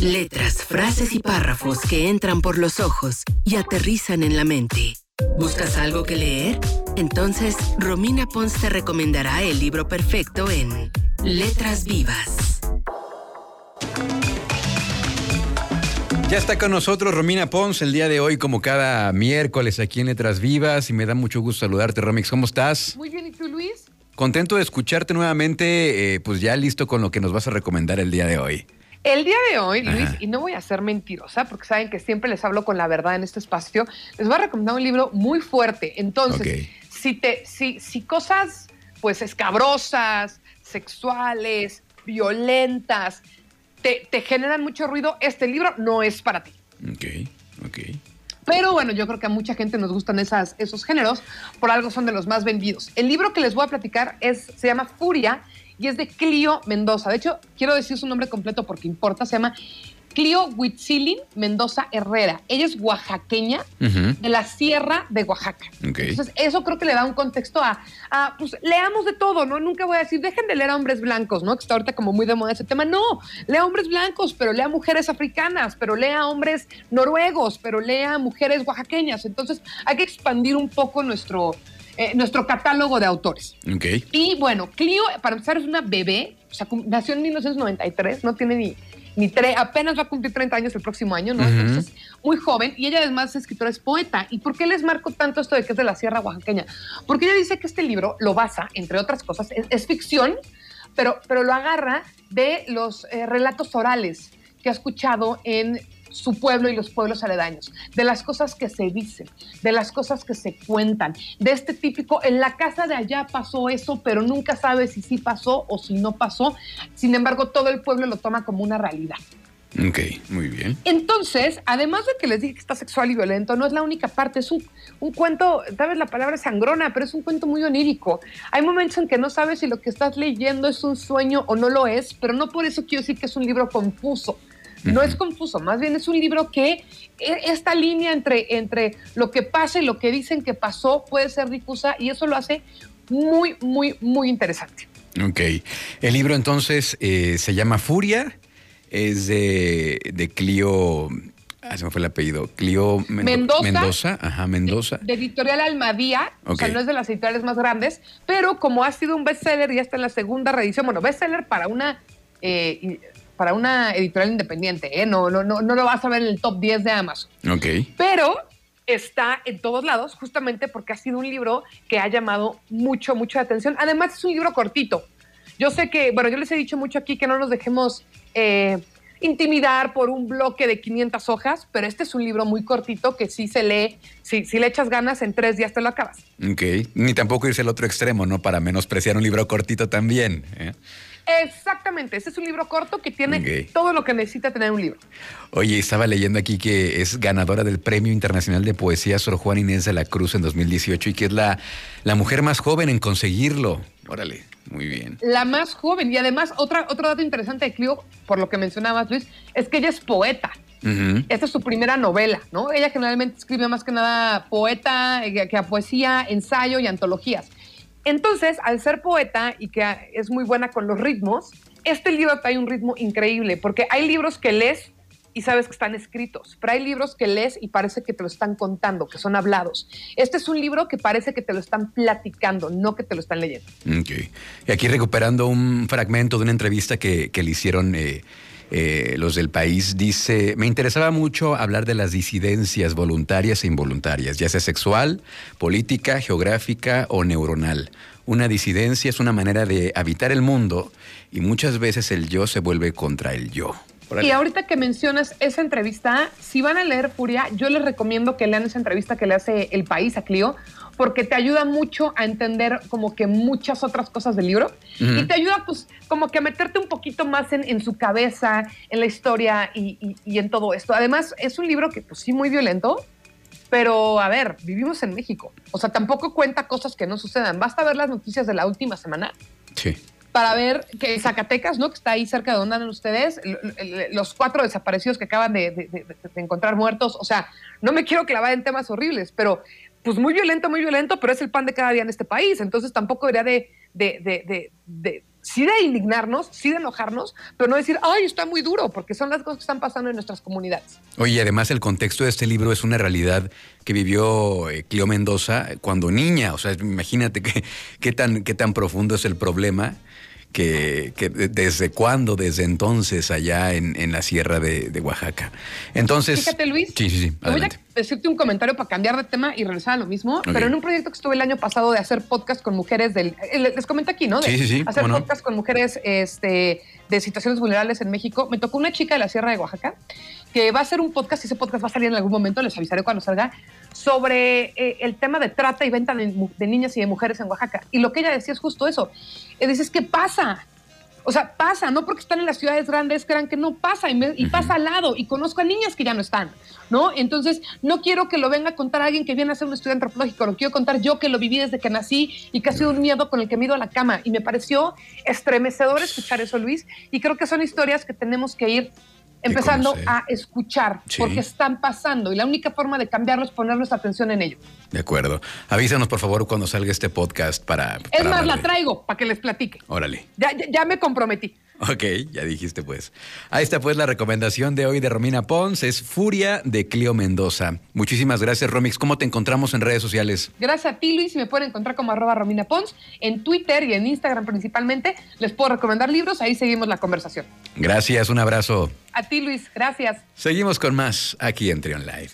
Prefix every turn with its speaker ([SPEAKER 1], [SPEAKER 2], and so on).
[SPEAKER 1] Letras, frases y párrafos que entran por los ojos y aterrizan en la mente. ¿Buscas algo que leer? Entonces, Romina Pons te recomendará el libro perfecto en Letras Vivas.
[SPEAKER 2] Ya está con nosotros Romina Pons el día de hoy, como cada miércoles aquí en Letras Vivas, y me da mucho gusto saludarte, Romix. ¿Cómo estás?
[SPEAKER 3] Muy bien, ¿y tú, Luis?
[SPEAKER 2] Contento de escucharte nuevamente, eh, pues ya listo con lo que nos vas a recomendar el día de hoy.
[SPEAKER 3] El día de hoy, Luis,
[SPEAKER 2] Ajá.
[SPEAKER 3] y no voy a ser mentirosa, porque saben que siempre les hablo con la verdad en este espacio, les voy a recomendar un libro muy fuerte. Entonces, si, te, si, si cosas pues escabrosas, sexuales, violentas, te, te generan mucho ruido, este libro no es para ti.
[SPEAKER 2] Ok, ok.
[SPEAKER 3] Pero bueno, yo creo que a mucha gente nos gustan esas, esos géneros, por algo son de los más vendidos. El libro que les voy a platicar es, se llama Furia y es de Clio Mendoza. De hecho, quiero decir su nombre completo porque importa, se llama Clio Huitzilin Mendoza Herrera. Ella es oaxaqueña de la Sierra de Oaxaca. Entonces, eso creo que le da un contexto a, a, pues, leamos de todo, ¿no? Nunca voy a decir, dejen de leer a hombres blancos, ¿no? Que está ahorita como muy de moda ese tema. No, lea hombres blancos, pero lea mujeres africanas, pero lea hombres noruegos, pero lea mujeres oaxaqueñas. Entonces, hay que expandir un poco nuestro, eh, nuestro catálogo de autores. Y bueno, Clio, para empezar, es una bebé, o sea, nació en 1993, no tiene ni, ni tre- apenas va a cumplir 30 años el próximo año, ¿no? Entonces, muy joven, y ella además es escritora, es poeta. ¿Y por qué les marco tanto esto de que es de la Sierra Oaxaqueña? Porque ella dice que este libro lo basa, entre otras cosas, es, es ficción, pero, pero lo agarra de los eh, relatos orales que ha escuchado en su pueblo y los pueblos aledaños, de las cosas que se dicen, de las cosas que se cuentan, de este típico, en la casa de allá pasó eso, pero nunca sabe si sí pasó o si no pasó, sin embargo todo el pueblo lo toma como una realidad.
[SPEAKER 2] Ok, muy bien.
[SPEAKER 3] Entonces, además de que les dije que está sexual y violento, no es la única parte, es un, un cuento, tal vez la palabra es sangrona, pero es un cuento muy onírico. Hay momentos en que no sabes si lo que estás leyendo es un sueño o no lo es, pero no por eso quiero decir que es un libro confuso. No es confuso, más bien es un libro que e- esta línea entre, entre lo que pasa y lo que dicen que pasó puede ser difusa y eso lo hace muy, muy, muy interesante.
[SPEAKER 2] Ok. El libro entonces eh, se llama Furia, es de, de Clio. Ah, se me fue el apellido. Clio Mendo-
[SPEAKER 3] Mendoza.
[SPEAKER 2] Mendoza. Ajá, Mendoza.
[SPEAKER 3] De editorial Almadía, o sea, no es de las editoriales más grandes, pero como ha sido un bestseller, ya está en la segunda reedición, bueno, bestseller para una, eh, y- para una editorial independiente, ¿eh? no, no, no, no lo vas a ver en el top 10 de Amazon,
[SPEAKER 2] Ok.
[SPEAKER 3] pero está en todos lados justamente porque ha sido un libro que ha llamado mucho, mucho la atención. Además es un libro cortito. Yo sé que, bueno, yo les he dicho mucho aquí que no nos dejemos eh, intimidar por un bloque de 500 hojas, pero este es un libro muy cortito que sí se lee, si, si le echas ganas, en tres días te lo acabas.
[SPEAKER 2] Ok. Ni tampoco irse al otro extremo, ¿no? Para menospreciar un libro cortito también. ¿eh?
[SPEAKER 3] Exactamente, este es un libro corto que tiene todo lo que necesita tener un libro.
[SPEAKER 2] Oye, estaba leyendo aquí que es ganadora del Premio Internacional de Poesía Sor Juan Inés de la Cruz en 2018 y que es la, la mujer más joven en conseguirlo. Órale, muy bien.
[SPEAKER 3] La más joven y además otra, otro dato interesante de Clio, por lo que mencionabas Luis, es que ella es poeta. Esta es su primera novela, ¿no? Ella generalmente escribe más que nada poeta, eh, que a poesía, ensayo y antologías. Entonces, al ser poeta y que es muy buena con los ritmos, este libro trae un ritmo increíble, porque hay libros que lees y sabes que están escritos, pero hay libros que lees y parece que te lo están contando, que son hablados. Este es un libro que parece que te lo están platicando, no que te lo están leyendo.
[SPEAKER 2] Ok. Y aquí recuperando un fragmento de una entrevista que, que le hicieron eh, eh, los del país, dice, me interesaba mucho hablar de las disidencias voluntarias e involuntarias, ya sea sexual, política, geográfica o neuronal. Una disidencia es una manera de habitar el mundo y muchas veces el yo se vuelve contra el yo.
[SPEAKER 3] Y ahorita que mencionas esa entrevista, si van a leer Furia, yo les recomiendo que lean esa entrevista que le hace El País a Clio, porque te ayuda mucho a entender como que muchas otras cosas del libro
[SPEAKER 2] Ujú.
[SPEAKER 3] y te ayuda pues como que a meterte un poquito más en, en su cabeza, en la historia y, y- y en todo esto. Además, es un libro que pues sí muy violento, pero a ver, vivimos en México. O sea, tampoco cuenta cosas que no sucedan. Basta ver las noticias de la última semana
[SPEAKER 2] Sí.
[SPEAKER 3] Para ver que Zacatecas, ¿no? Que está ahí cerca de donde andan ustedes, los cuatro desaparecidos que acaban de, encontrar muertos. O sea, no me quiero clavar en temas horribles, pero pues muy violento, muy violento, pero es el pan de cada día en este país. Entonces tampoco debería de, sí de indignarnos, sí de enojarnos, pero no decir, ay, está muy duro, porque son las cosas que están pasando en nuestras comunidades.
[SPEAKER 2] Oye, además el contexto de este libro es una realidad que vivió eh, Cleo Mendoza cuando niña, o sea, imagínate qué, qué, tan, qué tan profundo es el problema que, desde cuándo, desde entonces, allá en, la sierra de, Oaxaca. Entonces.
[SPEAKER 3] Fíjate, Luis.
[SPEAKER 2] Sí, sí, sí.
[SPEAKER 3] Voy a decirte un comentario para cambiar de tema y regresar a lo mismo, pero en un proyecto que estuve el año pasado de hacer podcast con mujeres del. Eh, les comenté aquí, ¿no?
[SPEAKER 2] sí, sí, sí.
[SPEAKER 3] Hacer podcast con mujeres este, de situaciones vulnerables en México. Me tocó una chica de la sierra de Oaxaca que va a hacer un podcast, y ese podcast va a salir en algún momento, les avisaré cuando salga, sobre eh, el tema de trata y venta de, niñas y de mujeres en Oaxaca. Y lo que ella decía es justo eso. Y dices, ¿qué pasa? O sea, pasa, no porque están en las ciudades grandes crean que no pasa y, pasa al lado y conozco a niñas que ya no están, ¿no? Entonces, no quiero que lo venga a contar alguien que viene a ser un estudio antropológico, lo quiero contar yo que lo viví desde que nací y que ha sido un miedo con el que me he ido a la cama. Y me pareció estremecedor escuchar eso, Luis, y creo que son historias que tenemos que ir empezando a escuchar, porque están pasando y la única forma de cambiarlo es poner nuestra atención en ello.
[SPEAKER 2] De acuerdo. Avísanos, por favor, cuando salga este podcast para...
[SPEAKER 3] Es más, la traigo para que les platique.
[SPEAKER 2] Órale.
[SPEAKER 3] Ya, ya, me comprometí.
[SPEAKER 2] Ok, ya dijiste pues. Ahí está pues la recomendación de hoy de Romina Pons, es Furia de Clio Mendoza. Muchísimas gracias, Romix. ¿Cómo te encontramos en redes sociales?
[SPEAKER 3] Gracias a ti, Luis, y me pueden encontrar como arroba Romina Pons en Twitter y en Instagram principalmente. Les puedo recomendar libros, ahí seguimos la conversación.
[SPEAKER 2] Gracias, un abrazo.
[SPEAKER 3] A ti, Luis, gracias.
[SPEAKER 2] Seguimos con más aquí en Trion Live.